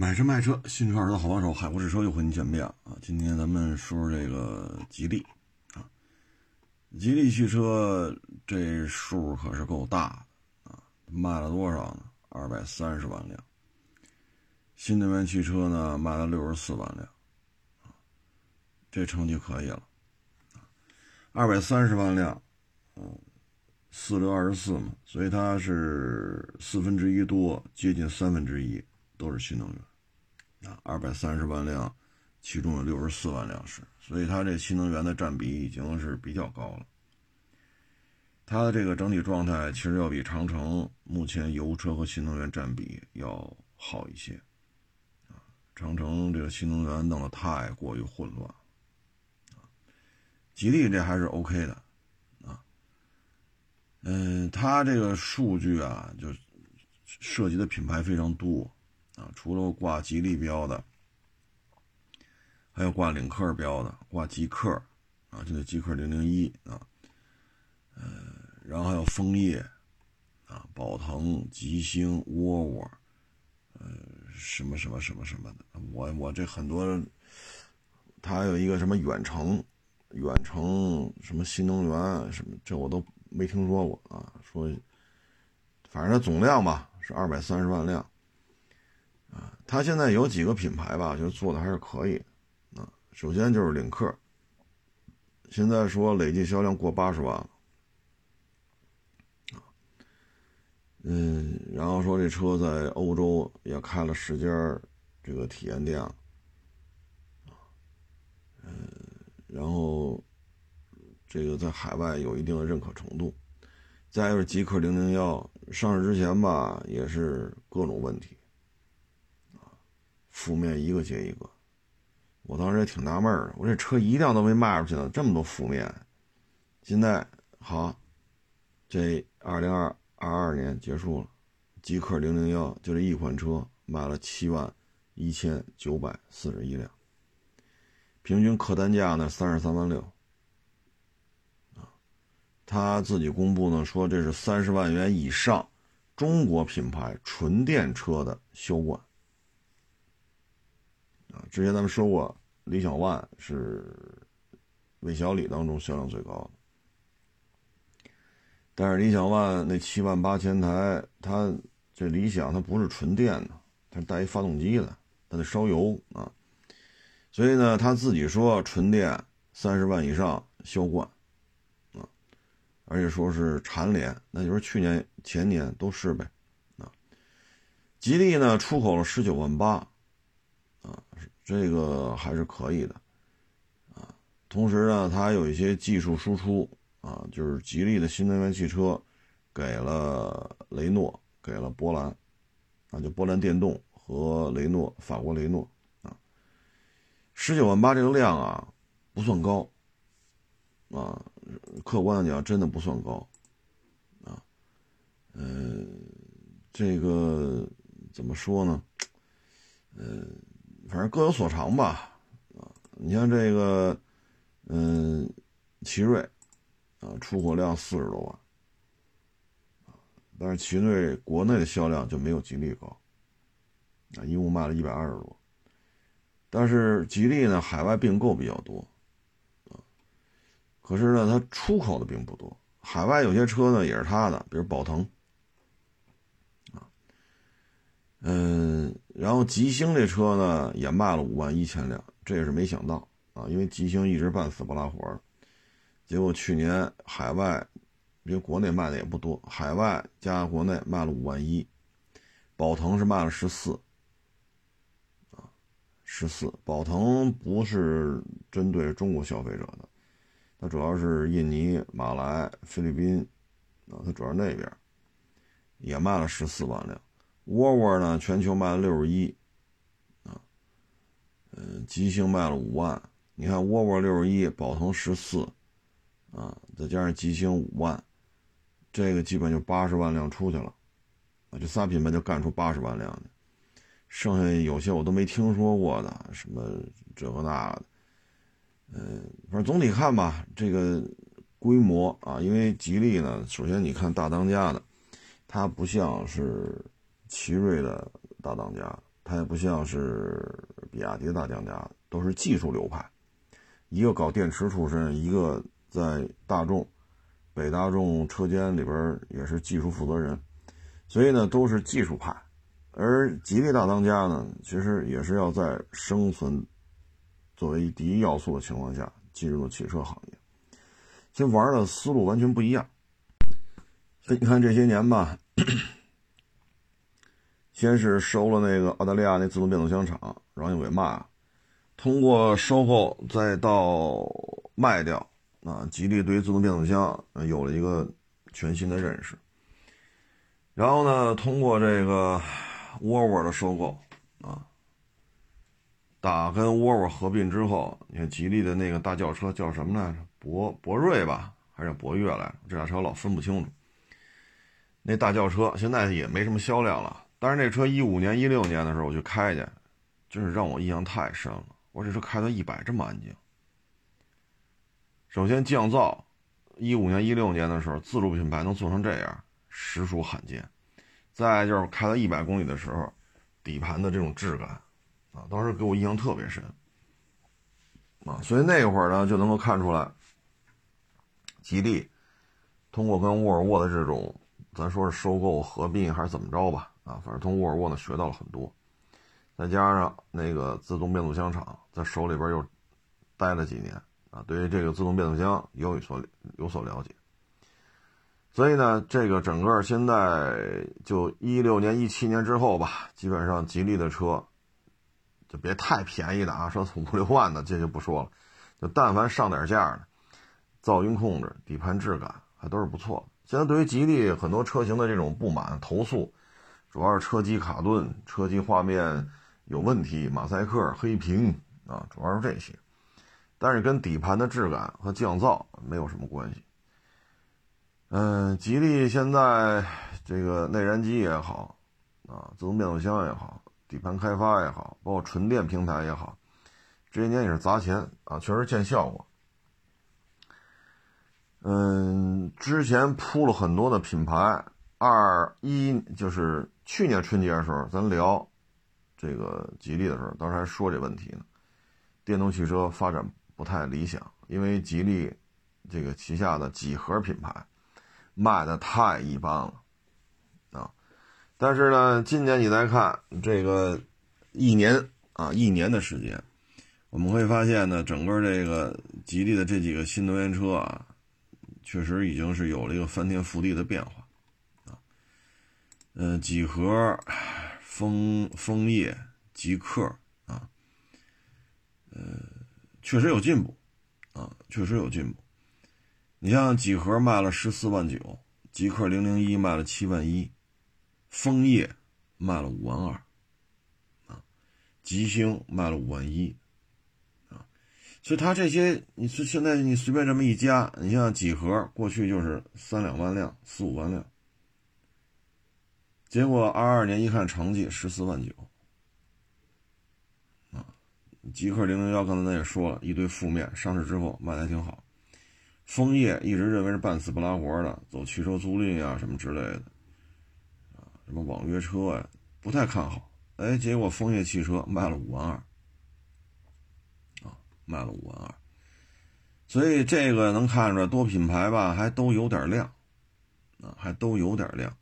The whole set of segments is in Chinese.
买车卖车，新车儿的好帮手，海阔试车又和您见面了啊！今天咱们说说这个吉利啊，吉利汽车这数可是够大的啊，卖了多少呢？二百三十万辆。新能源汽车呢，卖了六十四万辆啊，这成绩可以了，二百三十万辆，嗯，四六二十四嘛，所以它是四分之一多，接近三分之一都是新能源。啊，二百三十万辆，其中有六十四万辆是，所以它这新能源的占比已经是比较高了。它的这个整体状态其实要比长城目前油车和新能源占比要好一些。啊，长城这个新能源弄得太过于混乱。啊，吉利这还是 OK 的。啊，嗯，它这个数据啊，就涉及的品牌非常多。啊，除了挂吉利标的，还有挂领克标的，挂极客，啊，就那极客零零一啊，呃，然后还有枫叶，啊，宝腾、吉星、沃尔沃，呃，什么什么什么什么的，我我这很多，它还有一个什么远程，远程什么新能源什么，这我都没听说过啊。说，反正它总量吧是二百三十万辆。啊，它现在有几个品牌吧，就做的还是可以。啊，首先就是领克，现在说累计销量过八十万了。嗯，然后说这车在欧洲也开了十家这个体验店。啊，嗯，然后这个在海外有一定的认可程度。再就是极氪零零幺上市之前吧，也是各种问题。负面一个接一个，我当时也挺纳闷的，我这车一辆都没卖出去呢，这么多负面。现在好，这二零二二二年结束了，极氪零零幺就这一款车卖了七万一千九百四十一辆，平均客单价呢三十三万六。啊，他自己公布呢说这是三十万元以上中国品牌纯电车的销冠。之前咱们说过，理想 ONE 是魏小李当中销量最高的，但是理想 ONE 那七万八千台，它这理想它不是纯电的，它是带一发动机的，它得烧油啊，所以呢，他自己说纯电三十万以上销冠，啊，而且说是蝉联，那就是去年前年都是呗，啊，吉利呢出口了十九万八。啊，这个还是可以的，啊，同时呢，它还有一些技术输出啊，就是吉利的新能源汽车给了雷诺，给了波兰，啊，就波兰电动和雷诺，法国雷诺，啊，十九万八这个量啊，不算高，啊，客观的讲，真的不算高，啊，嗯，这个怎么说呢？嗯。反正各有所长吧，啊，你像这个，嗯，奇瑞，啊，出货量四十多万，但是奇瑞国内的销量就没有吉利高，啊，一共卖了一百二十多，但是吉利呢，海外并购比较多，啊，可是呢，它出口的并不多，海外有些车呢也是它的，比如宝腾。嗯，然后吉星这车呢也卖了五万一千辆，这也是没想到啊，因为吉星一直半死不拉活结果去年海外，因为国内卖的也不多，海外加国内卖了五万一，宝腾是卖了十四，啊，十四，宝腾不是针对中国消费者的，它主要是印尼、马来、菲律宾，啊，它主要那边，也卖了十四万辆。沃尔沃呢，全球卖了六十一，啊，嗯，吉星卖了五万。你看沃尔沃六十一，宝腾十四，啊，再加上吉星五万，这个基本就八十万辆出去了，啊，这仨品牌就干出八十万辆去。剩下有些我都没听说过的，什么这个那的，嗯，反正总体看吧，这个规模啊，因为吉利呢，首先你看大当家的，它不像是。奇瑞的大当家，它也不像是比亚迪的大当家，都是技术流派，一个搞电池出身，一个在大众、北大众车间里边也是技术负责人，所以呢都是技术派。而吉利大当家呢，其实也是要在生存作为第一要素的情况下进入汽车行业，其实玩的思路完全不一样。所以你看这些年吧，先是收了那个澳大利亚那自动变速箱厂，然后又给卖了，通过收购再到卖掉，啊，吉利对于自动变速箱有了一个全新的认识。然后呢，通过这个。沃尔沃的收购啊，打跟沃尔沃合并之后，你看吉利的那个大轿车叫什么来着？博博瑞吧，还是博越来着？这俩车老分不清楚。那大轿车现在也没什么销量了，但是那车一五年、一六年的时候我去开去，真是让我印象太深了。我这车开到一百这么安静。首先降噪，一五年、一六年的时候，自主品牌能做成这样，实属罕见。再就是开到一百公里的时候，底盘的这种质感，啊，当时给我印象特别深，啊，所以那会儿呢就能够看出来，吉利通过跟沃尔沃的这种，咱说是收购合并还是怎么着吧，啊，反正从沃尔沃呢学到了很多，再加上那个自动变速箱厂在手里边又待了几年，啊，对于这个自动变速箱有所有所了解。所以呢，这个整个现在就一六年、一七年之后吧，基本上吉利的车就别太便宜的啊，说五六万的这就不说了，就但凡上点价的，噪音控制、底盘质感还都是不错。现在对于吉利很多车型的这种不满投诉，主要是车机卡顿、车机画面有问题、马赛克、黑屏啊，主要是这些，但是跟底盘的质感和降噪没有什么关系。嗯，吉利现在这个内燃机也好，啊，自动变速箱也好，底盘开发也好，包括纯电平台也好，这些年也是砸钱啊，确实见效果。嗯，之前铺了很多的品牌，二一就是去年春节的时候，咱聊这个吉利的时候，当时还说这问题呢，电动汽车发展不太理想，因为吉利这个旗下的几何品牌。卖的太一般了，啊！但是呢，今年你再看这个一年啊，一年的时间，我们会发现呢，整个这个吉利的这几个新能源车啊，确实已经是有了一个翻天覆地的变化，嗯，几何、枫枫叶、极客啊，呃，确实有进步，啊，确实有进步。你像几何卖了十四万九，极客零零一卖了七万一，枫叶卖了五万二，啊，吉星卖了五万一，啊，所以它这些，你是现在你随便这么一加，你像几何过去就是三两万辆、四五万辆，结果二二年一看成绩十四万九，啊，极客零零幺刚才咱也说了一堆负面，上市之后卖的还挺好。枫叶一直认为是半死不拉活的，走汽车租赁啊什么之类的，啊，什么网约车呀，不太看好。哎，结果枫叶汽车卖了五万二，啊，卖了五万二。所以这个能看出来，多品牌吧，还都有点亮，啊，还都有点亮。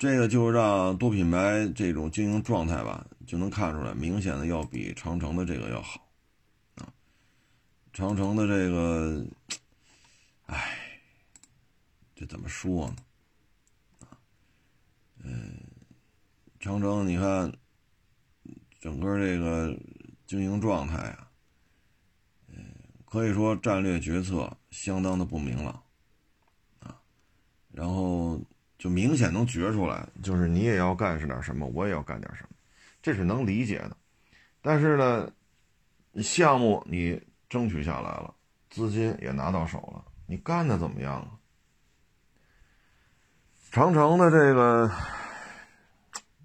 这个就让多品牌这种经营状态吧，就能看出来，明显的要比长城的这个要好，啊，长城的这个。哎，这怎么说呢？啊，嗯，长城，你看，整个这个经营状态啊，嗯，可以说战略决策相当的不明朗，啊，然后就明显能觉出来，就是你也要干是点什么，我也要干点什么，这是能理解的。但是呢，项目你争取下来了，资金也拿到手了。你干的怎么样啊？长城的这个，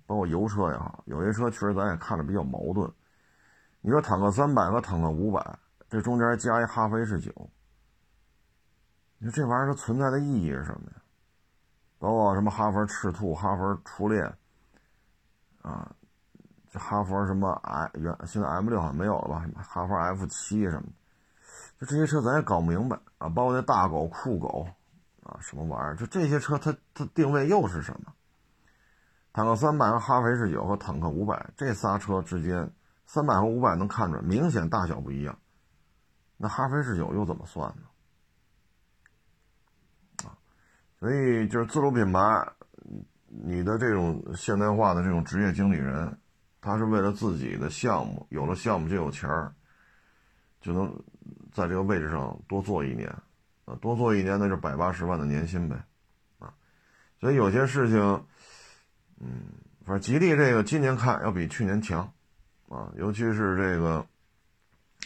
包括油车也好，有些车确实咱也看着比较矛盾。你说坦克三百和坦克五百，这中间加一哈弗 H 九，你说这玩意儿它存在的意义是什么呀？包括什么哈弗赤兔、哈弗初恋，啊，这哈佛什么 i 原现在 M 六好像没有了吧？什么哈佛 F 七什么，就这些车咱也搞不明白啊。包括那大狗、酷狗啊，什么玩意儿？就这些车，它它定位又是什么？坦克三百和哈弗 H 九和坦克五百这仨车之间，三百和五百能看出来明显大小不一样。那哈弗 H 九又怎么算呢？啊，所以就是自主品牌，你的这种现代化的这种职业经理人。他是为了自己的项目，有了项目就有钱儿，就能在这个位置上多做一年，啊，多做一年那就百八十万的年薪呗，啊，所以有些事情，嗯，反正吉利这个今年看要比去年强，啊，尤其是这个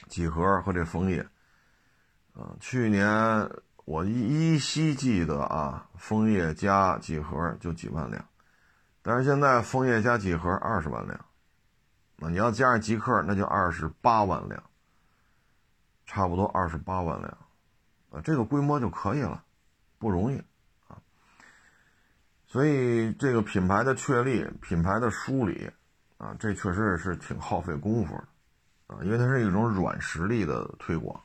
几何和这枫叶，啊，去年我依稀记得啊，枫叶加几何就几万辆，但是现在枫叶加几何二十万辆。那你要加上极客，那就二十八万辆，差不多二十八万辆，啊，这个规模就可以了，不容易啊。所以这个品牌的确立、品牌的梳理，啊，这确实是挺耗费功夫的，啊，因为它是一种软实力的推广，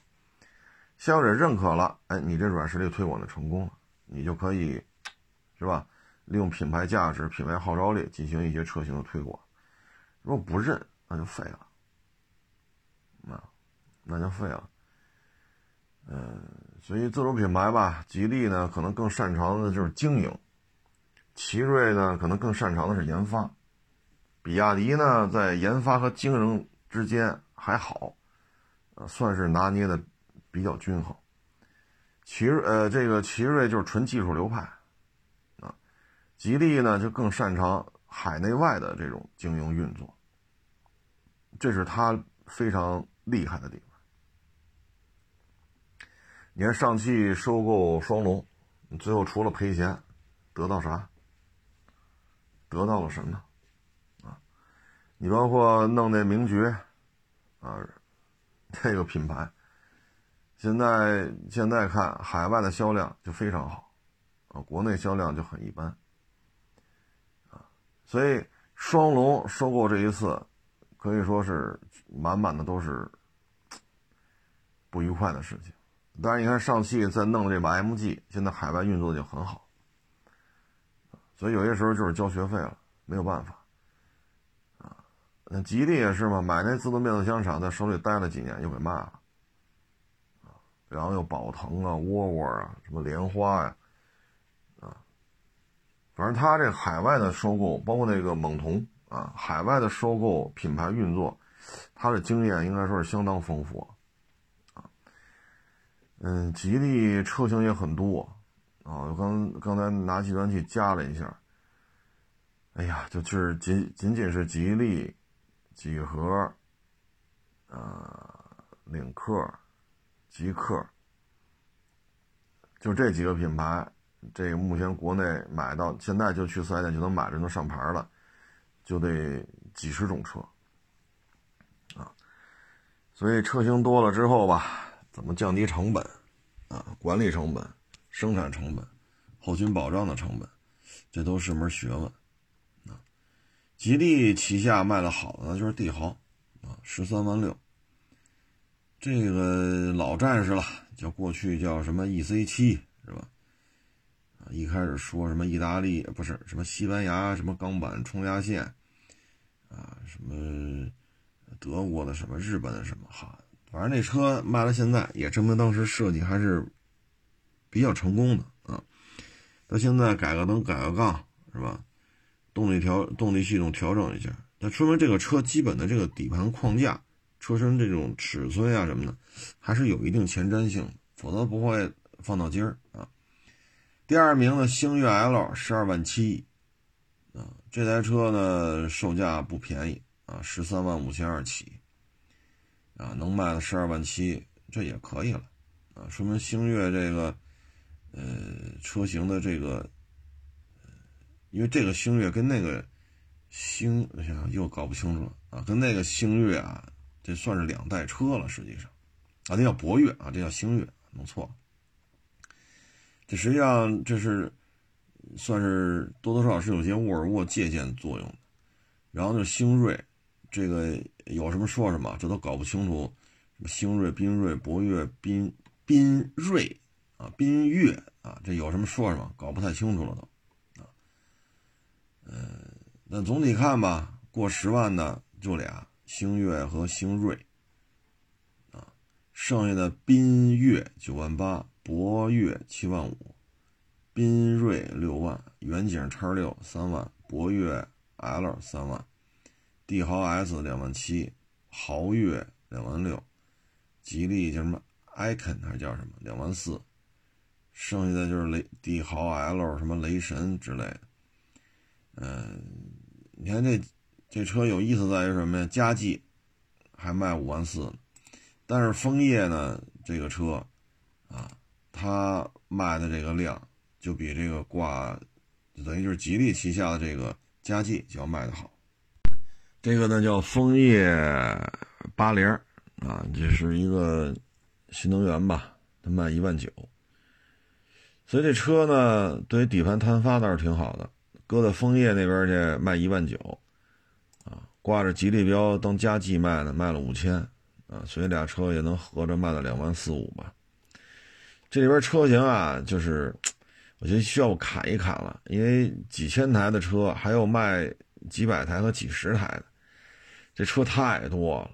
消费者认可了，哎，你这软实力推广的成功了，你就可以，是吧？利用品牌价值、品牌号召力进行一些车型的推广。如果不认，那就废了，那那就废了。嗯，所以自主品牌吧，吉利呢可能更擅长的就是经营，奇瑞呢可能更擅长的是研发，比亚迪呢在研发和经营之间还好，呃，算是拿捏的比较均衡。奇瑞呃，这个奇瑞就是纯技术流派，啊，吉利呢就更擅长海内外的这种经营运作。这是他非常厉害的地方。你看上汽收购双龙，最后除了赔钱，得到啥？得到了什么？啊，你包括弄那名爵，啊，这个品牌，现在现在看海外的销量就非常好，啊，国内销量就很一般，啊，所以双龙收购这一次。可以说是满满的都是不愉快的事情，但是你看上汽在弄这把 MG，现在海外运作的就很好，所以有些时候就是交学费了，没有办法啊。那吉利也是嘛，买那自动变速箱厂在手里待了几年又给卖了，然后又宝腾啊、沃尔沃啊、什么莲花呀啊，反正他这海外的收购，包括那个猛童。啊，海外的收购品牌运作，他的经验应该说是相当丰富啊。嗯，吉利车型也很多啊。我刚刚才拿计算器加了一下，哎呀，就是仅仅仅是吉利、几何、呃，领克、极客，就这几个品牌，这个目前国内买到现在就去四 S 店就能买着，能上牌了。就得几十种车，啊，所以车型多了之后吧，怎么降低成本，啊，管理成本、生产成本、后勤保障的成本，这都是门学问，啊，吉利旗下卖的好的呢就是帝豪，啊，十三万六，这个老战士了，叫过去叫什么 EC 七是吧？啊一开始说什么意大利不是什么西班牙什么钢板冲压线，啊，什么德国的什么日本的什么哈，反正那车卖到现在也证明当时设计还是比较成功的啊。到现在改个灯改个杠是吧？动力调动力系统调整一下，那说明这个车基本的这个底盘框架、车身这种尺寸啊什么的，还是有一定前瞻性，否则不会放到今儿啊。第二名的星越 L 十二万七，啊，这台车呢售价不便宜啊，十三万五千二起，啊，能卖到十二万七，这也可以了，啊，说明星越这个，呃，车型的这个，因为这个星越跟那个星，哎呀，又搞不清楚了啊，跟那个星越啊，这算是两代车了，实际上，啊，这叫博越啊，这叫星越，弄错了。这实际上这是算是多多少少是有些沃尔沃借鉴作用的，然后就星瑞这个有什么说什么，这都搞不清楚。什么星锐、缤瑞、博越、缤缤瑞啊，缤越啊，这有什么说什么，搞不太清楚了都啊。呃，那总体看吧，过十万的就俩，星越和星锐啊，剩下的缤越九万八，博越七万五，缤瑞六万，远景叉六三万，博越 L 三万，帝豪 S 两万七，豪越两万六。吉利叫什么？icon 还是叫什么？两万四，剩下的就是雷帝豪 L 什么雷神之类的。嗯，你看这这车有意思在于什么呀？佳绩还卖五万四，但是枫叶呢这个车啊，它卖的这个量就比这个挂，等于就是吉利旗下的这个佳绩就要卖的好。这个呢叫枫叶八零。啊，这是一个新能源吧？它卖一万九，所以这车呢，对于底盘摊发倒是挺好的。搁到枫叶那边去卖一万九，挂着吉利标当佳绩卖呢，卖了五千，啊，所以俩车也能合着卖到两万四五吧。这里边车型啊，就是我觉得需要砍一砍了，因为几千台的车，还有卖几百台和几十台的，这车太多了。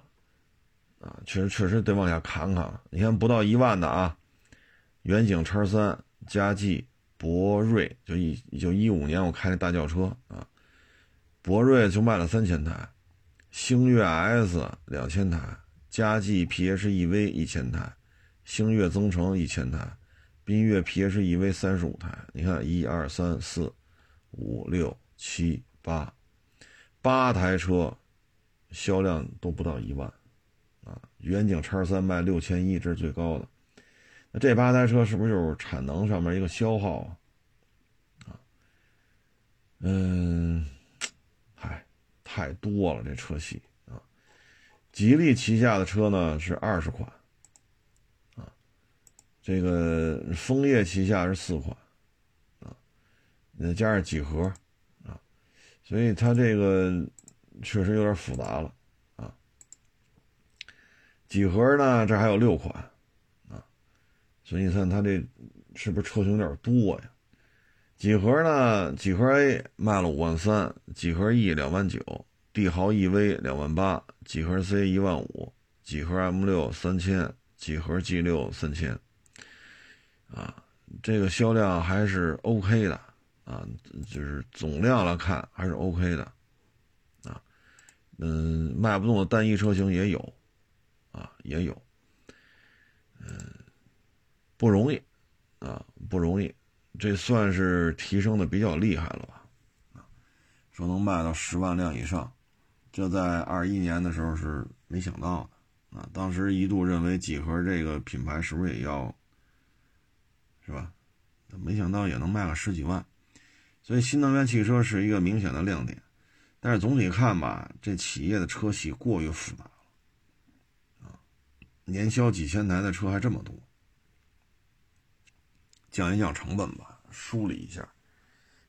啊，确实确实得往下砍砍了。你看不到一万的啊，远景叉三、佳绩、博瑞，就一就一五年我开那大轿车啊，博瑞就卖了三千台，星越 S 两千台，佳绩 PHEV 一千台，星越增程一千台，缤越 PHEV 三十五台。你看一二三四五六七八，八台车销量都不到一万。啊，远景叉三卖六千一，这是最高的。那这八台车是不是就是产能上面一个消耗啊？啊，嗯，太多了这车系啊。吉利旗下的车呢是二十款，啊，这个枫叶旗下是四款，啊，再加上几何，啊，所以它这个确实有点复杂了。啊几何呢？这还有六款，啊，所以你看它这是不是车型有点多呀？几何呢？几何 A 卖了五万三，几何 E 两万九，帝豪 EV 两万八，几何 C 一万五，几何 M 六三千，几何 G 六三千，啊，这个销量还是 OK 的，啊，就是总量来看还是 OK 的，啊，嗯，卖不动的单一车型也有。啊，也有，嗯，不容易，啊，不容易，这算是提升的比较厉害了吧？啊，说能卖到十万辆以上，这在二一年的时候是没想到的，啊，当时一度认为几何这个品牌是不是也要，是吧？没想到也能卖个十几万，所以新能源汽车是一个明显的亮点，但是总体看吧，这企业的车系过于复杂了，啊。年销几千台的车还这么多，降一降成本吧，梳理一下。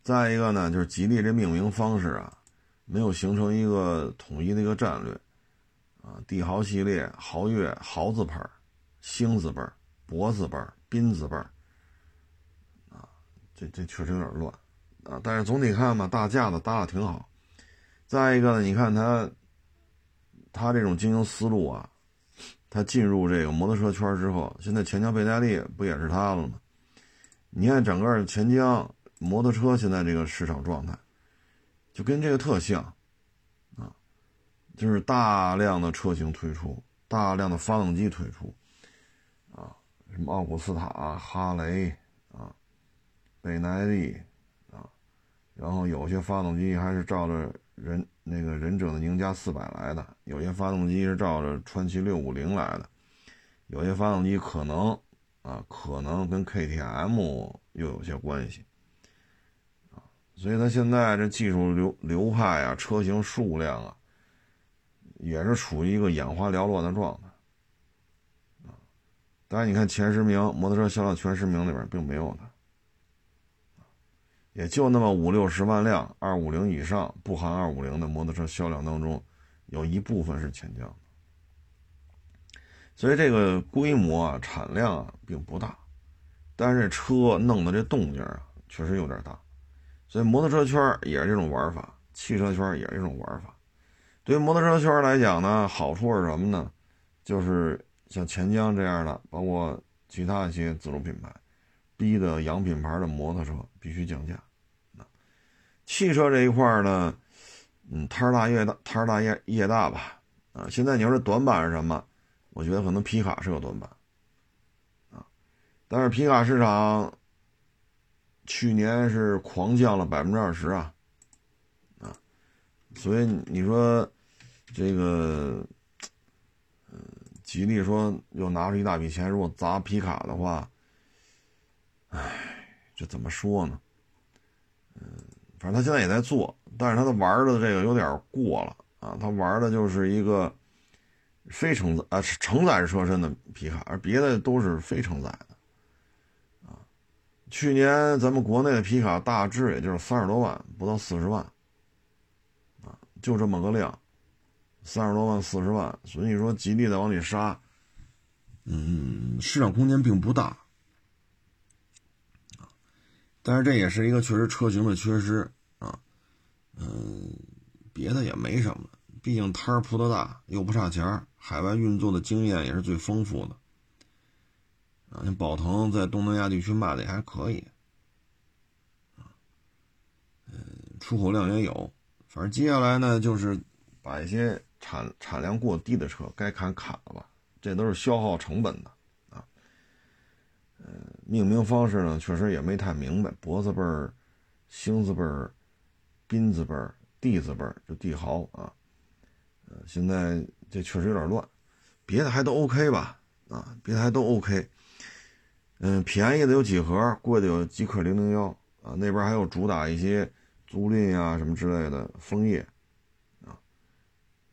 再一个呢，就是吉利这命名方式啊，没有形成一个统一的一个战略啊。帝豪系列，豪越豪字辈星字辈博字辈宾字辈啊，这这确实有点乱啊。但是总体看吧，大架子搭的挺好。再一个呢，你看他，他这种经营思路啊。他进入这个摩托车圈之后，现在钱桥贝耐利不也是他了吗？你看整个钱江摩托车现在这个市场状态，就跟这个特像，啊，就是大量的车型推出，大量的发动机推出，啊，什么奥古斯塔、哈雷啊，贝耐利啊，然后有些发动机还是照着人。那个忍者的宁加四百来的，有些发动机是照着川崎六五零来的，有些发动机可能啊，可能跟 KTM 又有些关系啊，所以它现在这技术流流派啊，车型数量啊，也是处于一个眼花缭乱的状态啊。当然，你看前十名摩托车销量前十名里边并没有它。也就那么五六十万辆二五零以上，不含二五零的摩托车销量当中，有一部分是钱江的。所以这个规模啊、产量啊并不大，但是这车弄的这动静啊确实有点大。所以摩托车圈也是这种玩法，汽车圈也是这种玩法。对于摩托车圈来讲呢，好处是什么呢？就是像钱江这样的，包括其他一些自主品牌，逼的洋品牌的摩托车必须降价。汽车这一块呢，嗯，摊儿大业大，摊儿大业业大吧。啊，现在你要是短板是什么？我觉得可能皮卡是个短板，啊，但是皮卡市场去年是狂降了百分之二十啊，啊，所以你说这个，嗯，吉利说又拿出一大笔钱，如果砸皮卡的话，唉，这怎么说呢？嗯，反正他现在也在做，但是他的玩的这个有点过了啊，他玩的就是一个。非承载啊，承载车身的皮卡，而别的都是非承载的，啊，去年咱们国内的皮卡大致也就是三十多万，不到四十万，啊，就这么个量，三十多万四十万，所以说吉利的往里杀，嗯，市场空间并不大，啊，但是这也是一个确实车型的缺失啊，嗯，别的也没什么。毕竟摊儿铺的大，又不差钱儿海外运作的经验也是最丰富的。啊，像宝腾在东南亚地区卖的也还可以，啊，嗯，出口量也有。反正接下来呢，就是把一些产产量过低的车该砍砍了吧，这都是消耗成本的啊。嗯，命名方式呢，确实也没太明白，脖子辈儿、星字辈儿、斌字辈儿、帝字辈儿，就帝豪啊。现在这确实有点乱，别的还都 OK 吧？啊，别的还都 OK。嗯，便宜的有几何，贵的有极氪零零幺啊。那边还有主打一些租赁啊什么之类的枫叶啊。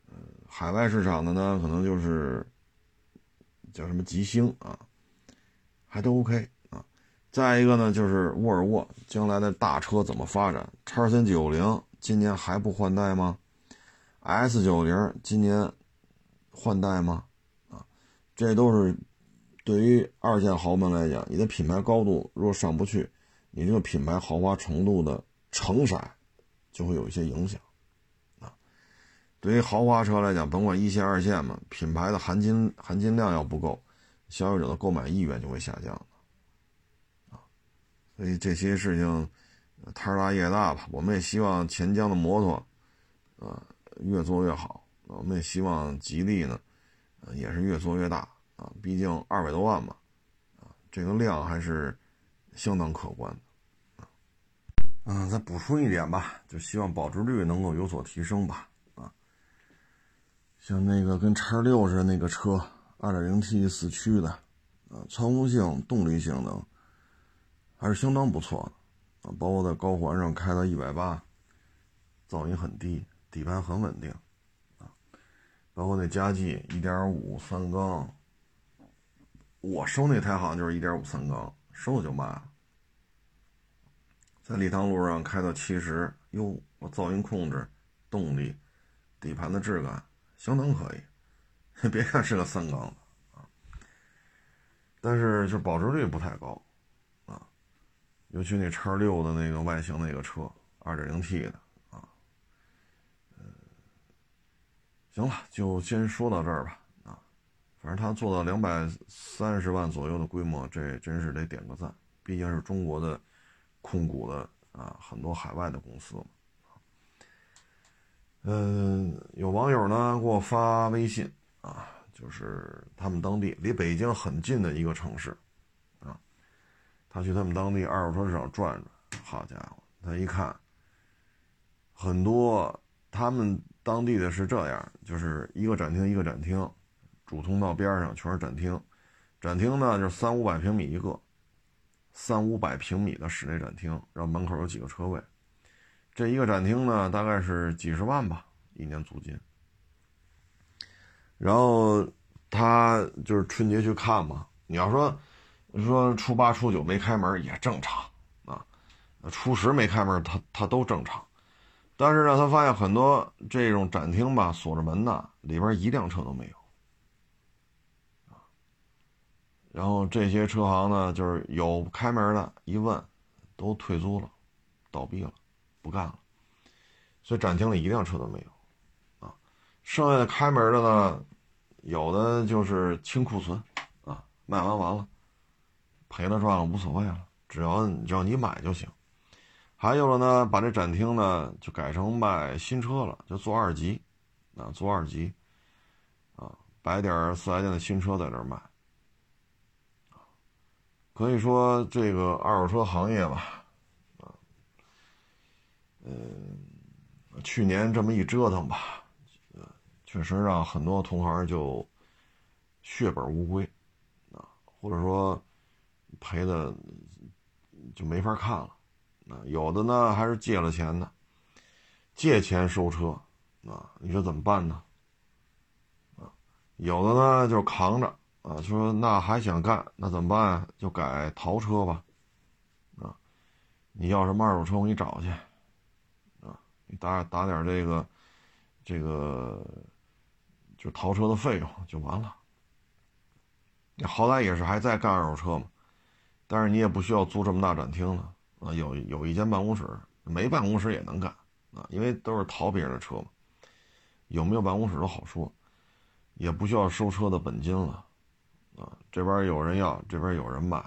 呃，海外市场的呢，可能就是叫什么吉星啊，还都 OK 啊。再一个呢，就是沃尔沃将来的大车怎么发展？叉三九零今年还不换代吗？S 九零今年换代吗？啊，这都是对于二线豪门来讲，你的品牌高度若上不去，你这个品牌豪华程度的成色就会有一些影响啊。对于豪华车来讲，甭管一线二线嘛，品牌的含金含金量要不够，消费者的购买意愿就会下降啊。所以这些事情摊大业大吧，我们也希望钱江的摩托啊。越做越好，我们也希望吉利呢，也是越做越大啊。毕竟二百多万嘛，啊，这个量还是相当可观的。嗯，再补充一点吧，就希望保值率能够有所提升吧。啊，像那个跟叉六似的那个车，二点零 T 四驱的，啊，操控性、动力性能还是相当不错的啊。包括在高环上开到一百八，噪音很低。底盘很稳定，包括那加气一点五三缸，我收那台好像就是一点五三缸，收了就卖了。在礼堂路上开到七十，哟，我噪音控制、动力、底盘的质感相当可以，别看是个三缸啊，但是就保值率不太高，啊，尤其那叉六的那个外形那个车，二点零 T 的。行了，就先说到这儿吧。啊，反正他做到两百三十万左右的规模，这真是得点个赞。毕竟是中国的控股的啊，很多海外的公司嘛。嗯，有网友呢给我发微信啊，就是他们当地离北京很近的一个城市啊，他去他们当地二手车市场转转，好家伙，他一看很多他们。当地的是这样，就是一个展厅一个展厅，主通道边上全是展厅，展厅呢就是三五百平米一个，三五百平米的室内展厅，然后门口有几个车位，这一个展厅呢大概是几十万吧一年租金，然后他就是春节去看嘛，你要说说初八初九没开门也正常啊，初十没开门他他都正常。但是呢，他发现很多这种展厅吧，锁着门呢，里边一辆车都没有。然后这些车行呢，就是有开门的，一问，都退租了，倒闭了，不干了。所以展厅里一辆车都没有，啊，剩下的开门的呢，有的就是清库存，啊，卖完完了，赔了赚了无所谓了，只要只要你买就行。还有了呢，把这展厅呢就改成卖新车了，就做二级，啊，做二级，啊，摆点四 S 店的新车在这卖。可以说这个二手车行业吧，啊，嗯，去年这么一折腾吧，确实让很多同行就血本无归，啊，或者说赔的就没法看了，啊，有的呢还是借了钱的，借钱收车，啊，你说怎么办呢？啊，有的呢就扛着。啊，说那还想干，那怎么办？就改淘车吧，啊，你要什么二手车，我给你找去，啊，你打打点这个，这个，就淘车的费用就完了。你好歹也是还在干二手车嘛，但是你也不需要租这么大展厅了，啊，有有一间办公室，没办公室也能干，啊，因为都是淘别人的车嘛，有没有办公室都好说，也不需要收车的本金了。啊，这边有人要，这边有人买，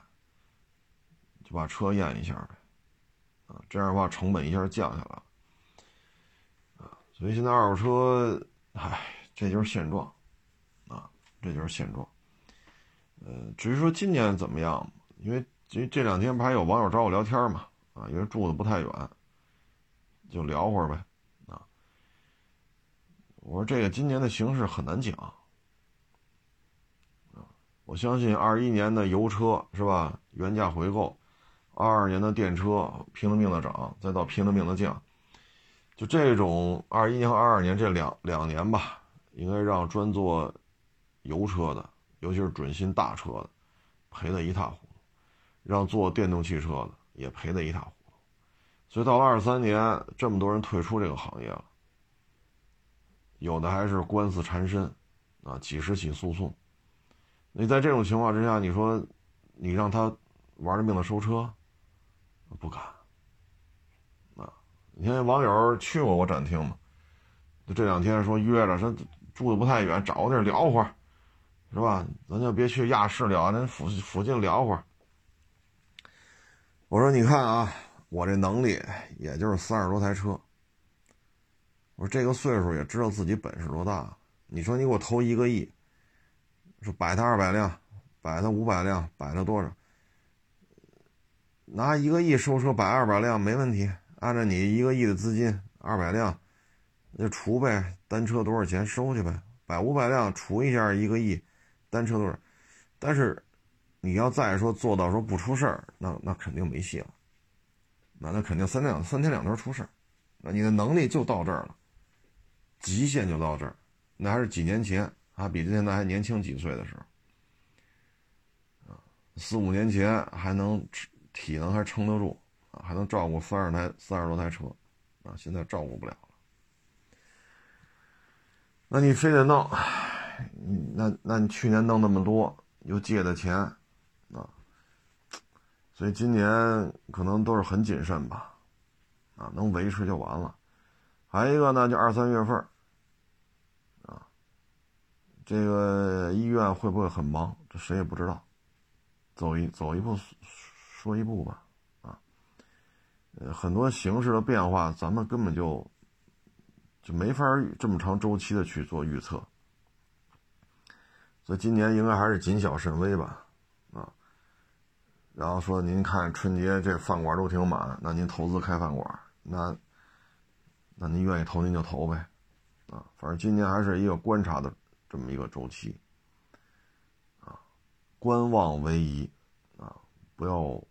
就把车验一下呗，啊，这样的话成本一下降下来了，啊，所以现在二手车，唉，这就是现状，啊，这就是现状，呃，至于说今年怎么样，因为这这两天不还有网友找我聊天嘛，啊，因为住的不太远，就聊会儿呗，啊，我说这个今年的形势很难讲。我相信二一年的油车是吧？原价回购，二二年的电车拼了命的涨，再到拼了命的降，就这种二一年和二二年这两两年吧，应该让专做油车的，尤其是准新大车的，赔得一塌糊涂；让做电动汽车的也赔得一塌糊涂。所以到了二三年，这么多人退出这个行业了，有的还是官司缠身，啊，几十起诉讼。你在这种情况之下，你说你让他玩命的收车，不敢。啊，你看网友去过我展厅嘛？就这两天说约着，说住的不太远，找个地儿聊会儿，是吧？咱就别去亚市聊，咱附附近聊会儿。我说你看啊，我这能力也就是三十多台车。我说这个岁数也知道自己本事多大。你说你给我投一个亿。说摆他二百辆，摆他五百辆，摆他多少？拿一个亿收车摆二百辆没问题。按照你一个亿的资金，二百辆，那除呗，单车多少钱收去呗？摆五百辆除一下一个亿，单车多少？但是你要再说做到说不出事儿，那那肯定没戏了。那那肯定三天两三天两头出事儿，那你的能力就到这儿了，极限就到这儿。那还是几年前。啊比现在还年轻几岁的时候，啊，四五年前还能体能还撑得住，啊，还能照顾三十台三十多台车，啊，现在照顾不了了。那你非得弄，那那你去年弄那么多，又借的钱，所以今年可能都是很谨慎吧，啊，能维持就完了。还有一个呢，就二三月份。啊这个医院会不会很忙？这谁也不知道。走一走一步说一步吧，啊，呃，很多形势的变化，咱们根本就就没法这么长周期的去做预测。所以今年应该还是谨小慎微吧，然后说您看春节这饭馆都挺满，那您投资开饭馆，那那您愿意投您就投呗，啊，反正今年还是一个观察的。这么一个周期，啊，观望为宜，啊，不要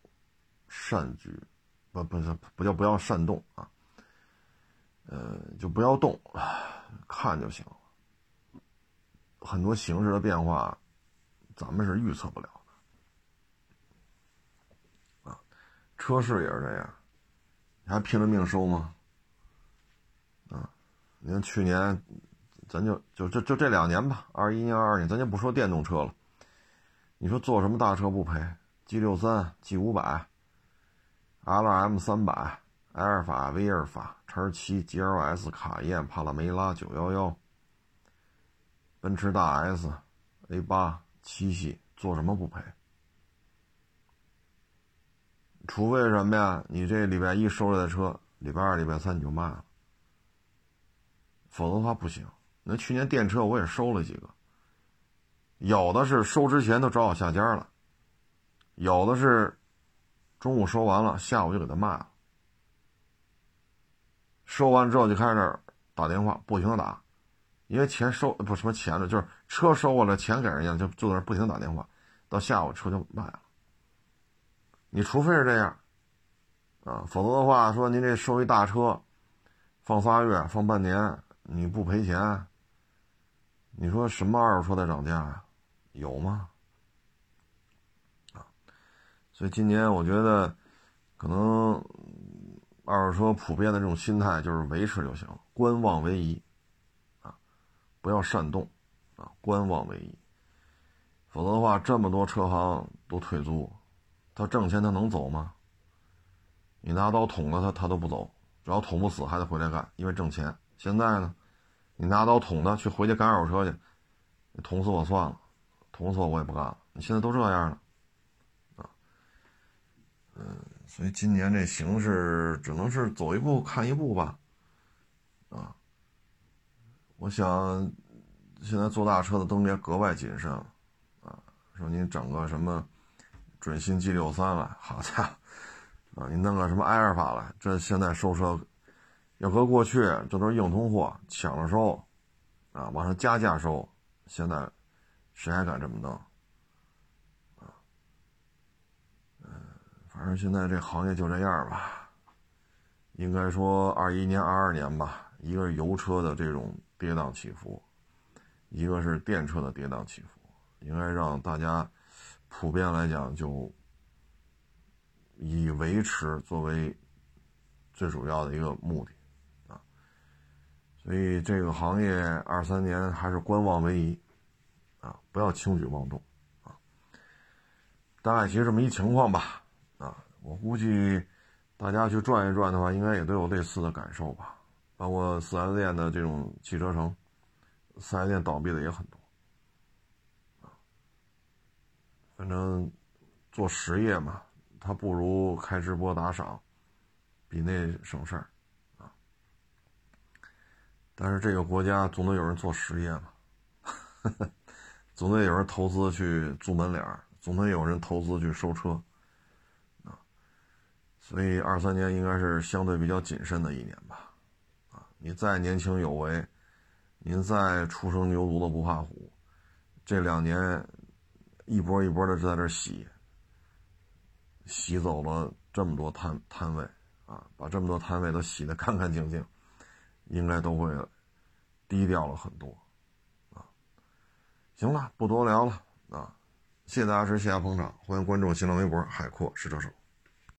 擅举，不不是不叫不要擅动啊，呃，就不要动，看就行了。很多形势的变化，咱们是预测不了的，啊，车市也是这样，你还拼了命收吗？你看去年，咱就就就就这两年吧，二一年、二二年，咱就不说电动车了。你说做什么大车不赔？G 六三、G 五百、LM 三百、埃尔法、威尔法、叉七、GLS、卡宴、帕拉梅拉、九幺幺、奔驰大 S、A 八、七系，做什么不赔？除非什么呀？你这礼拜一收来的车，礼拜二、礼拜三你就卖了，否则的话不行。那去年电车我也收了几个，有的是收之前都找我下家了，有的是中午收完了，下午就给他卖了。收完之后就开始打电话，不停的打，因为钱收不什么钱了，就是车收过来，钱给人家，就就在那不停打电话，到下午车就卖了。你除非是这样，啊，否则的话，说您这收一大车，放仨月，放半年，你不赔钱？你说什么二手车在涨价呀？有吗？啊，所以今年我觉得，可能二手车普遍的这种心态就是维持就行了，观望为宜，啊，不要煽动，啊，观望为宜，否则的话，这么多车行都退租。他挣钱，他能走吗？你拿刀捅了他，他都不走，只要捅不死，还得回来干，因为挣钱。现在呢，你拿刀捅他，去回去赶二手车去，你捅死我算了，捅死我我也不干了。你现在都这样了，啊，嗯，所以今年这形势只能是走一步看一步吧，啊，我想现在做大车的都应该格外谨慎了，啊，说你整个什么。准新 G 六三了，好家伙，啊，你弄个什么埃尔法了？这现在收车，要搁过去，这都是硬通货，抢了收，啊，往上加价收。现在谁还敢这么弄？啊，嗯，反正现在这行业就这样吧。应该说，二一年、二二年吧，一个是油车的这种跌宕起伏，一个是电车的跌宕起伏，应该让大家。普遍来讲，就以维持作为最主要的一个目的啊，所以这个行业二三年还是观望为宜啊，不要轻举妄动啊。大概其实这么一情况吧啊，我估计大家去转一转的话，应该也都有类似的感受吧。包括四 S 店的这种汽车城，四 S 店倒闭的也很多。反正做实业嘛，他不如开直播打赏，比那省事儿啊。但是这个国家总得有人做实业嘛，总得有人投资去租门脸，总得有人投资去收车啊。所以二三年应该是相对比较谨慎的一年吧。啊，你再年轻有为，您再初生牛犊子不怕虎，这两年。一波一波的在这洗，洗走了这么多摊摊位啊，把这么多摊位都洗得干干净净，应该都会低调了很多啊。行了，不多聊了啊，谢谢大家支持，谢谢捧场，欢迎关注新浪微博海阔试车手。